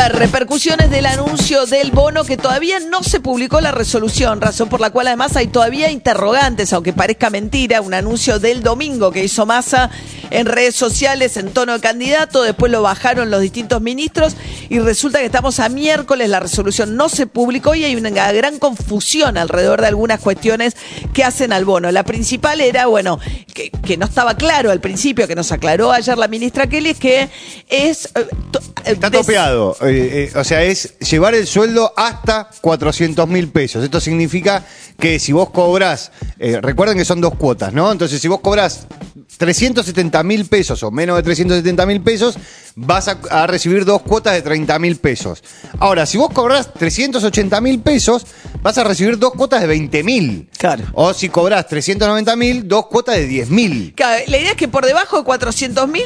Ver, repercusiones del anuncio del bono que todavía no se publicó la resolución, razón por la cual además hay todavía interrogantes, aunque parezca mentira, un anuncio del domingo que hizo Massa en redes sociales en tono de candidato, después lo bajaron los distintos ministros y resulta que estamos a miércoles, la resolución no se publicó y hay una gran confusión alrededor de algunas cuestiones que hacen al bono. La principal era, bueno, que, que no estaba claro al principio, que nos aclaró ayer la ministra Kelly, que es... eh, eh, Está topeado. Eh, eh, o sea, es llevar el sueldo hasta 400 mil pesos. Esto significa que si vos cobras, eh, recuerden que son dos cuotas, ¿no? Entonces, si vos cobras 370 mil pesos o menos de 370 mil pesos, vas a, a recibir dos cuotas de 30 mil pesos. Ahora, si vos cobras 380 mil pesos, vas a recibir dos cuotas de 20 mil. Claro. O si cobras 390 mil, dos cuotas de 10 mil. Claro, la idea es que por debajo de 400 mil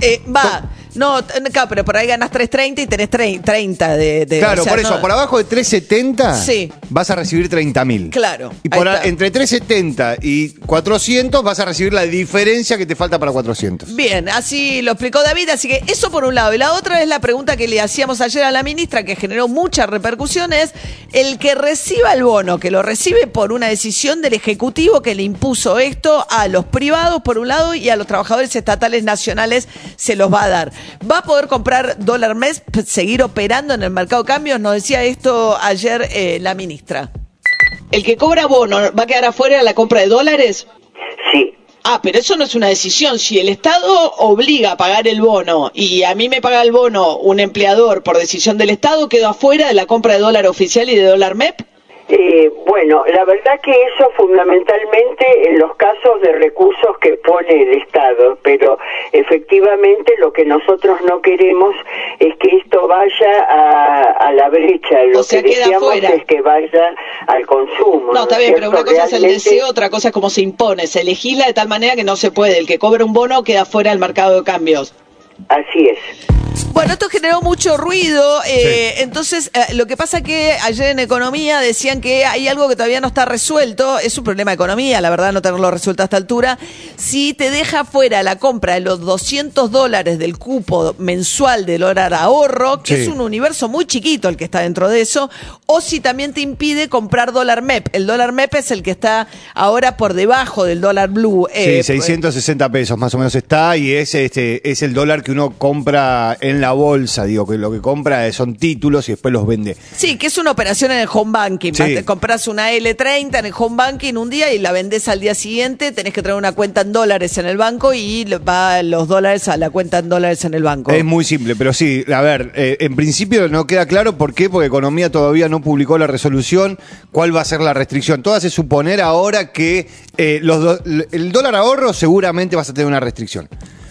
eh, va. No, claro, pero por ahí ganas 330 y tenés trein- 30 de. de- Claro, o sea, por eso, no- por abajo de 370 Sí. vas a recibir 30 mil. Claro, Y por a- entre 370 y 400 vas a recibir la diferencia que te falta para 400. Bien, así lo explicó David, así que eso por un lado. Y la otra es la pregunta que le hacíamos ayer a la ministra, que generó muchas repercusiones. El que reciba el bono, que lo recibe por una decisión del Ejecutivo que le impuso esto a los privados, por un lado, y a los trabajadores estatales nacionales se los va a dar. ¿Va a poder comprar dólar mes, p- seguir operando en el mercado de cambios? Nos decía esto ayer eh, la ministra. ¿El que cobra bono va a quedar afuera de la compra de dólares? Sí, Ah, pero eso no es una decisión. Si el Estado obliga a pagar el bono y a mí me paga el bono un empleador por decisión del Estado, quedo afuera de la compra de dólar oficial y de dólar MEP. Eh, bueno, la verdad que eso fundamentalmente en los casos de recursos que pone el Estado, pero efectivamente lo que nosotros no queremos es que esto vaya a, a la brecha, lo O sea, que deseamos es que vaya al consumo. No, está es bien, pero una cosa es el deseo, otra cosa es cómo se impone. Se legisla de tal manera que no se puede. El que cobra un bono queda fuera del mercado de cambios. Así es. Bueno, esto generó mucho ruido. eh, Entonces, eh, lo que pasa que ayer en Economía decían que hay algo que todavía no está resuelto. Es un problema de economía, la verdad, no tenerlo resuelto a esta altura. Si te deja fuera la compra de los 200 dólares del cupo mensual del dólar ahorro, que Sí. es un universo muy chiquito el que está dentro de eso, o si también te impide comprar dólar MEP. El dólar MEP es el que está ahora por debajo del dólar blue. Sí, eh, 660 pesos más o menos está y es este es el dólar que uno compra en la bolsa, digo, que lo que compra son títulos y después los vende. Sí, que es una operación en el home banking. Sí. Te compras una L30 en el home banking un día y la vendés al día siguiente. Tenés que traer una cuenta en dólares en el banco y va los dólares a la cuenta en dólares en el banco. Es muy simple, pero sí, a ver, eh, en principio no queda claro por qué, porque Economía todavía no publicó la resolución, cuál va a ser la restricción. Todo hace suponer ahora que eh, los do- el dólar ahorro seguramente vas a tener una restricción.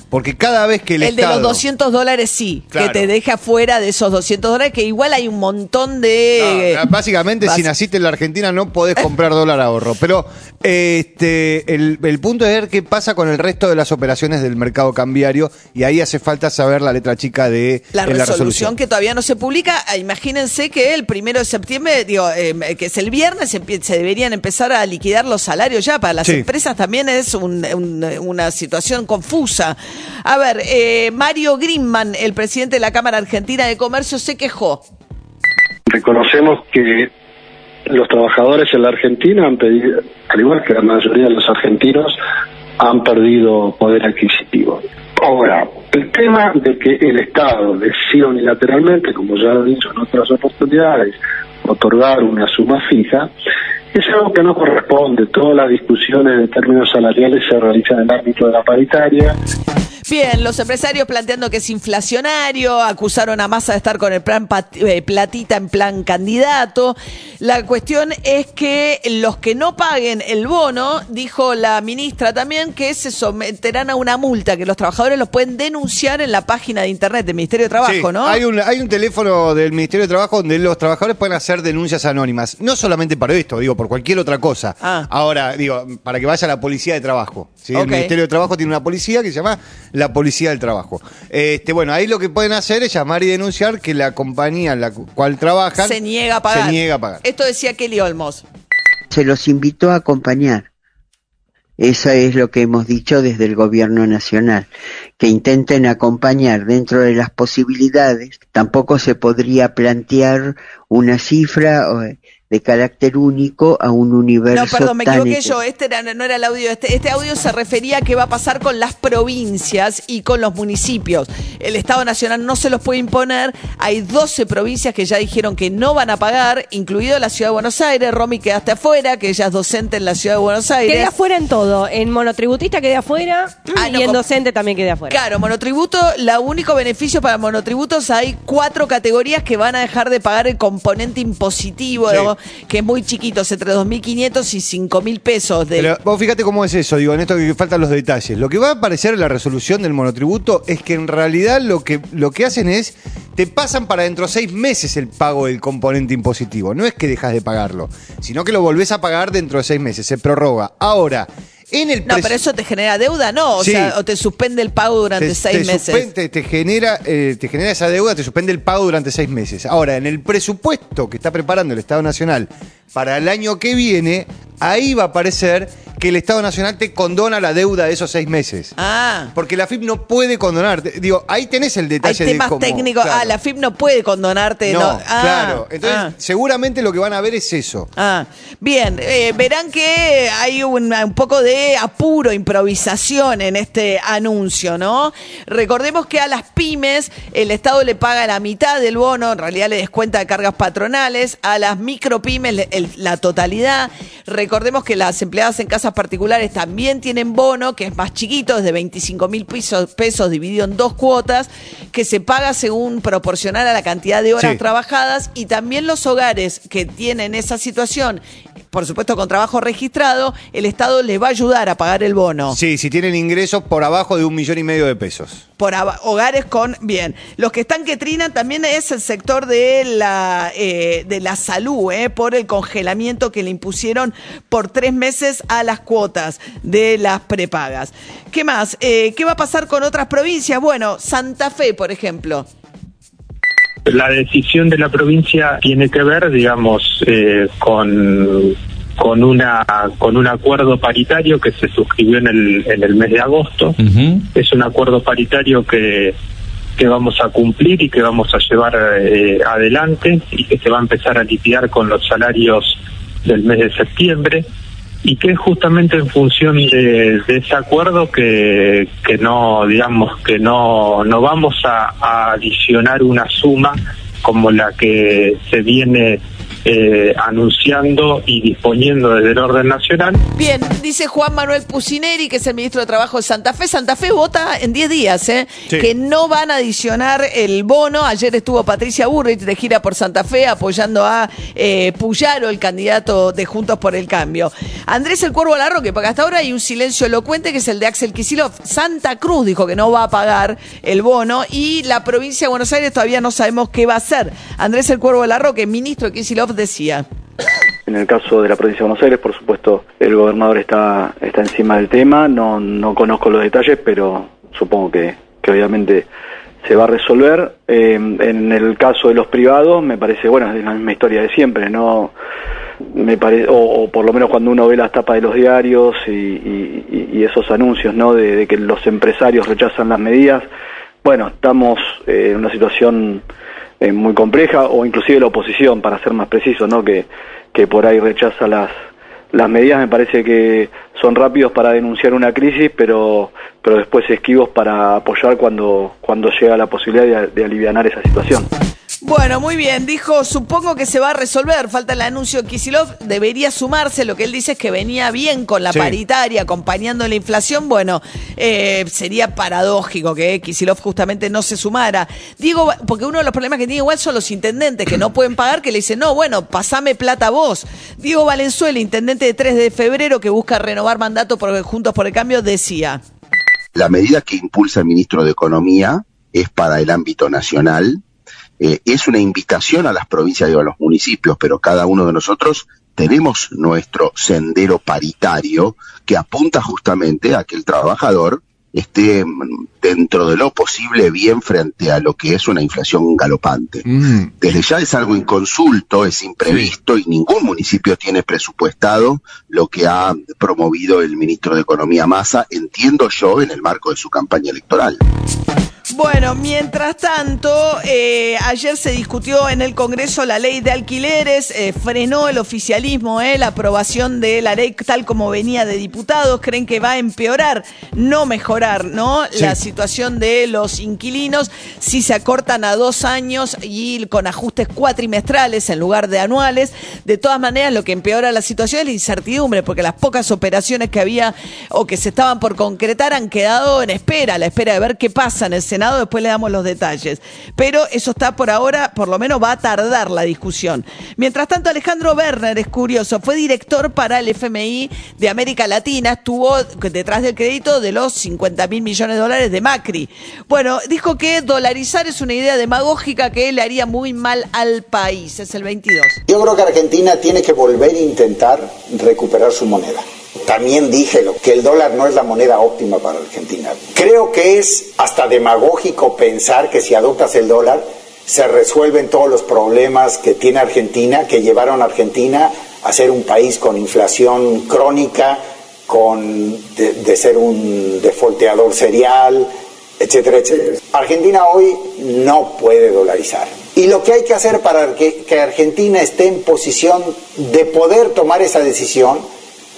Porque cada vez que el, el de los 200 dólares sí, Claro. que te deja fuera de esos 200 dólares, que igual hay un montón de... No, básicamente, si bas- naciste en la Argentina no podés comprar dólar ahorro. Pero este, el, el punto es ver qué pasa con el resto de las operaciones del mercado cambiario y ahí hace falta saber la letra chica de La de resolución, que todavía no se publica. Ah, Imagínense que el primero de septiembre, digo, eh, que es el viernes, se, deberían empezar a liquidar los salarios ya. Para las Sí. empresas también es un- un- una situación confusa. A ver, eh, Mario Grimman, el presidente de la Cámara Argentina de Comercio, se quejó. reconocemos que los trabajadores en la Argentina han pedido, al igual que la mayoría de los argentinos, han perdido poder adquisitivo. Ahora, el tema de que el Estado decida unilateralmente, como ya lo he dicho en otras oportunidades, otorgar una suma fija, es algo que no corresponde. Todas las discusiones en términos salariales se realizan en el ámbito de la paritaria Bien, los empresarios planteando que es inflacionario, acusaron a Massa de estar con el plan eh, platita en plan candidato. La cuestión es que los que no paguen el bono, dijo la ministra también, que se someterán a una multa, que los trabajadores los pueden denunciar en la página de internet del Ministerio de Trabajo, Sí, ¿no? Hay un, hay un teléfono del Ministerio de Trabajo donde los trabajadores pueden hacer denuncias anónimas. No solamente para esto, digo, por cualquier otra cosa. Ah. Ahora, digo, para que vaya la policía de trabajo. El Ministerio de Trabajo tiene una policía que se llama la Policía del Trabajo. Este, bueno, ahí lo que pueden hacer es llamar y denunciar que la compañía en la cu- cual trabajan se niega a pagar. Se niega a pagar. Esto decía Kelly Olmos. se los invitó a acompañar. Eso es lo que hemos dicho desde el gobierno nacional, que intenten acompañar dentro de las posibilidades. Tampoco se podría plantear una cifra eh, de carácter único a un universo No, perdón, me tan equivoqué yo. Este era- no era el audio. Este, este audio se refería a qué va a pasar con las provincias y con los municipios. El Estado Nacional no se los puede imponer. Hay 12 provincias que ya dijeron que no van a pagar, incluido la Ciudad de Buenos Aires. Romy quedaste afuera, que ella es docente en la Ciudad de Buenos Aires. Quedé afuera en todo. En monotributista quedé afuera Ah, no, y en docente también quedé afuera. Claro, monotributo, la único beneficio para monotributos hay cuatro categorías que van a dejar de pagar el componente impositivo, Sí. Que es muy chiquito, es entre 2.500 y 5.000 pesos. De, Pero vos fíjate cómo es eso, digo, en esto que faltan los detalles. Lo que va a aparecer en la resolución del monotributo es que en realidad lo que, lo que hacen es, te pasan para dentro de seis meses el pago del componente impositivo. No es que dejas de pagarlo, sino que lo volvés a pagar dentro de seis meses, se prorroga. Ahora, en el no, pero eso te genera deuda, no, o Sí. sea, o te suspende el pago durante te, seis te meses. te, te genera, eh, te genera esa deuda, te suspende el pago durante seis meses. Ahora, en el presupuesto que está preparando el Estado Nacional para el año que viene, ahí va a aparecer que el Estado Nacional te condona la deuda de esos seis meses. Ah, Porque la FIP no puede condonar. Te- Digo, ahí tenés el hay detalle de temas cómo- técnicos. claro. Ah, la FIP no puede condonarte. No, No, Ah, claro. Entonces, ah. seguramente lo que van a ver es eso. Ah, bien, eh, verán que hay un, un poco de apuro, improvisación en este anuncio, ¿no? Recordemos que a las pymes el Estado le paga la mitad del bono, en realidad le descuenta de cargas patronales, a las micropymes el- la totalidad. Recordemos que las empleadas en casas particulares también tienen bono, que es más chiquito, es de 25 mil pesos, pesos dividido en dos cuotas, que se paga según proporcional a la cantidad de horas Sí. trabajadas y también los hogares que tienen esa situación, por supuesto con trabajo registrado, el Estado les va a ayudar a pagar el bono. Sí, si tienen ingresos por abajo de un millón y medio de pesos. Por hogares con bien. Los que están que trinan también es el sector de la eh, de la salud, eh, por el congelamiento que le impusieron por tres meses a las cuotas de las prepagas. ¿Qué más? Eh, ¿Qué va a pasar con otras provincias? Bueno, Santa Fe, por ejemplo. La decisión de la provincia tiene que ver, digamos, eh, con con una con un acuerdo paritario que se suscribió en el en el mes de agosto. Es un acuerdo paritario que que vamos a cumplir y que vamos a llevar eh, adelante y que se va a empezar a liquidar con los salarios del mes de septiembre y que es justamente en función de, ese acuerdo que, que no digamos que no no vamos a adicionar una suma como la que se viene eh, anunciando y disponiendo desde el orden nacional Bien, dice Juan Manuel Pusineri, que es el ministro de Trabajo de Santa Fe. Santa Fe vota en 10 días, ¿eh? Sí. Que no van a adicionar el bono. Ayer estuvo Patricia Burrich de gira por Santa Fe apoyando a eh, Puyaro, el candidato de Juntos por el Cambio. Andrés el Cuervo Larroque, porque hasta ahora hay un silencio elocuente que es el de Axel Kisilov. Santa Cruz dijo que no va a pagar el bono y la provincia de Buenos Aires todavía no sabemos qué va a hacer. Andrés el Cuervo Larroque, ministro de Kisilov, decía. En el caso de la provincia de Buenos Aires, por supuesto, el gobernador está, está encima del tema, no, no conozco los detalles, pero supongo que, que obviamente se va a resolver. Eh, en el caso de los privados, me parece, bueno, es la misma historia de siempre, ¿no? Me pare- o, por lo menos cuando uno ve las tapas de los diarios y, esos anuncios, ¿no? De, de que los empresarios rechazan las medidas, bueno, estamos eh, en una situación eh, muy compleja, o inclusive la oposición, para ser más preciso, ¿no? Que, que por ahí rechaza las, las medidas, me parece que son rápidos para denunciar una crisis, pero, pero después esquivos para apoyar cuando, cuando llega la posibilidad de, de alivianar esa situación. Bueno, muy bien. Dijo, supongo que se va a resolver. Falta el anuncio de Kisilov. Debería sumarse. Lo que él dice es que venía bien con la Sí. paritaria, acompañando la inflación. Bueno, eh, sería paradójico que Kisilov justamente no se sumara. Digo, porque uno de los problemas que tiene igual son los intendentes que no pueden pagar, que le dicen, no, bueno, pasame plata vos. Diego Valenzuela, intendente de 3 de febrero, que busca renovar mandato por Juntos por el Cambio, decía. La medida que impulsa el ministro de Economía es para el ámbito nacional. Eh, es una invitación a las provincias y a los municipios, pero cada uno de nosotros tenemos nuestro sendero paritario que apunta justamente a que el trabajador esté mm, dentro de lo posible bien frente a lo que es una inflación galopante. Desde ya es algo inconsulto, es imprevisto y ningún municipio tiene presupuestado lo que ha promovido el ministro de Economía Massa, entiendo yo, en el marco de su campaña electoral. Bueno, mientras tanto, eh, ayer se discutió en el Congreso la ley de alquileres, eh, frenó el oficialismo eh, la aprobación de la ley tal como venía de diputados, creen que va a empeorar, no mejorar, ¿no? Sí. La situación de los inquilinos si se acortan a dos años y con ajustes cuatrimestrales en lugar de anuales. De todas maneras, lo que empeora la situación es la incertidumbre, porque las pocas operaciones que había o que se estaban por concretar han quedado en espera, a la espera de ver qué pasa en el Senado, después le damos los detalles. Pero eso está por ahora, por lo menos va a tardar la discusión. Mientras tanto, Alejandro Werner es curioso, fue director para el FMI de América Latina, estuvo detrás del crédito de los 50 mil millones de dólares de Macri. Bueno, dijo que dolarizar es una idea demagógica que le haría muy mal al país. Es el 22. Yo creo que Argentina tiene que volver a intentar recuperar su moneda. También dije lo, que el dólar no es la moneda óptima para Argentina. Creo que es hasta demagógico pensar que si adoptas el dólar se resuelven todos los problemas que tiene Argentina, que llevaron a Argentina a ser un país con inflación crónica, con de, ser un defolteador serial, etcétera, etcétera. Argentina hoy no puede dolarizar. Y lo que hay que hacer para que, que Argentina esté en posición de poder tomar esa decisión,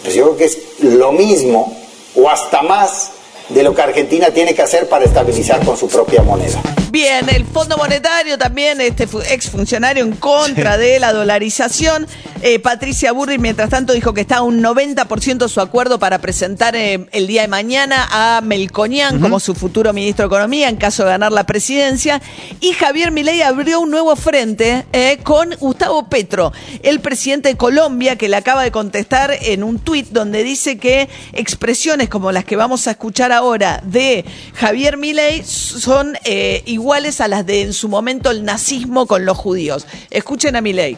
pues yo creo que es lo mismo o hasta más de lo que Argentina tiene que hacer para estabilizar con su propia moneda. Bien, el Fondo Monetario también, este fu- exfuncionario en contra de la dolarización. Eh, Patricia Burri, mientras tanto, dijo que está a un 90% su acuerdo para presentar eh, el día de mañana a Melconian como su futuro ministro de Economía en caso de ganar la presidencia. Y Javier Milei abrió un nuevo frente eh, con Gustavo Petro, el presidente de Colombia, que le acaba de contestar en un tuit donde dice que expresiones como las que vamos a escuchar ahora de Javier Milei son eh, iguales a las de en su momento el nazismo con los judíos. Escuchen a Milei.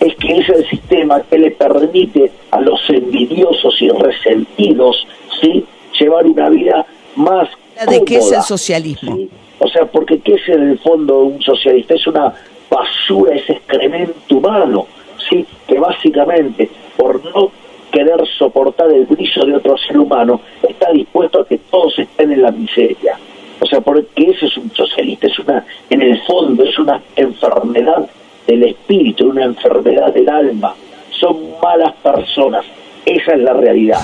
es que es el sistema que le permite a los envidiosos y resentidos ¿sí? llevar una vida más ¿De qué es el cómoda. socialismo? O sea, porque ¿qué es en el fondo un socialista? Es una basura, es excremento humano, ¿sí? Que básicamente, por no querer soportar el brillo de otro ser humano, está dispuesto a que todos estén en la miseria. O sea, porque ese es un socialista, es una, en el fondo, es una enfermedad del espíritu, una enfermedad del alma. Son malas personas. Esa es la realidad.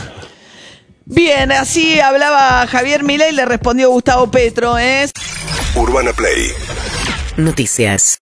Bien, así hablaba Javier Milei, le respondió Gustavo Petro. ¿eh? Urbana Play Noticias.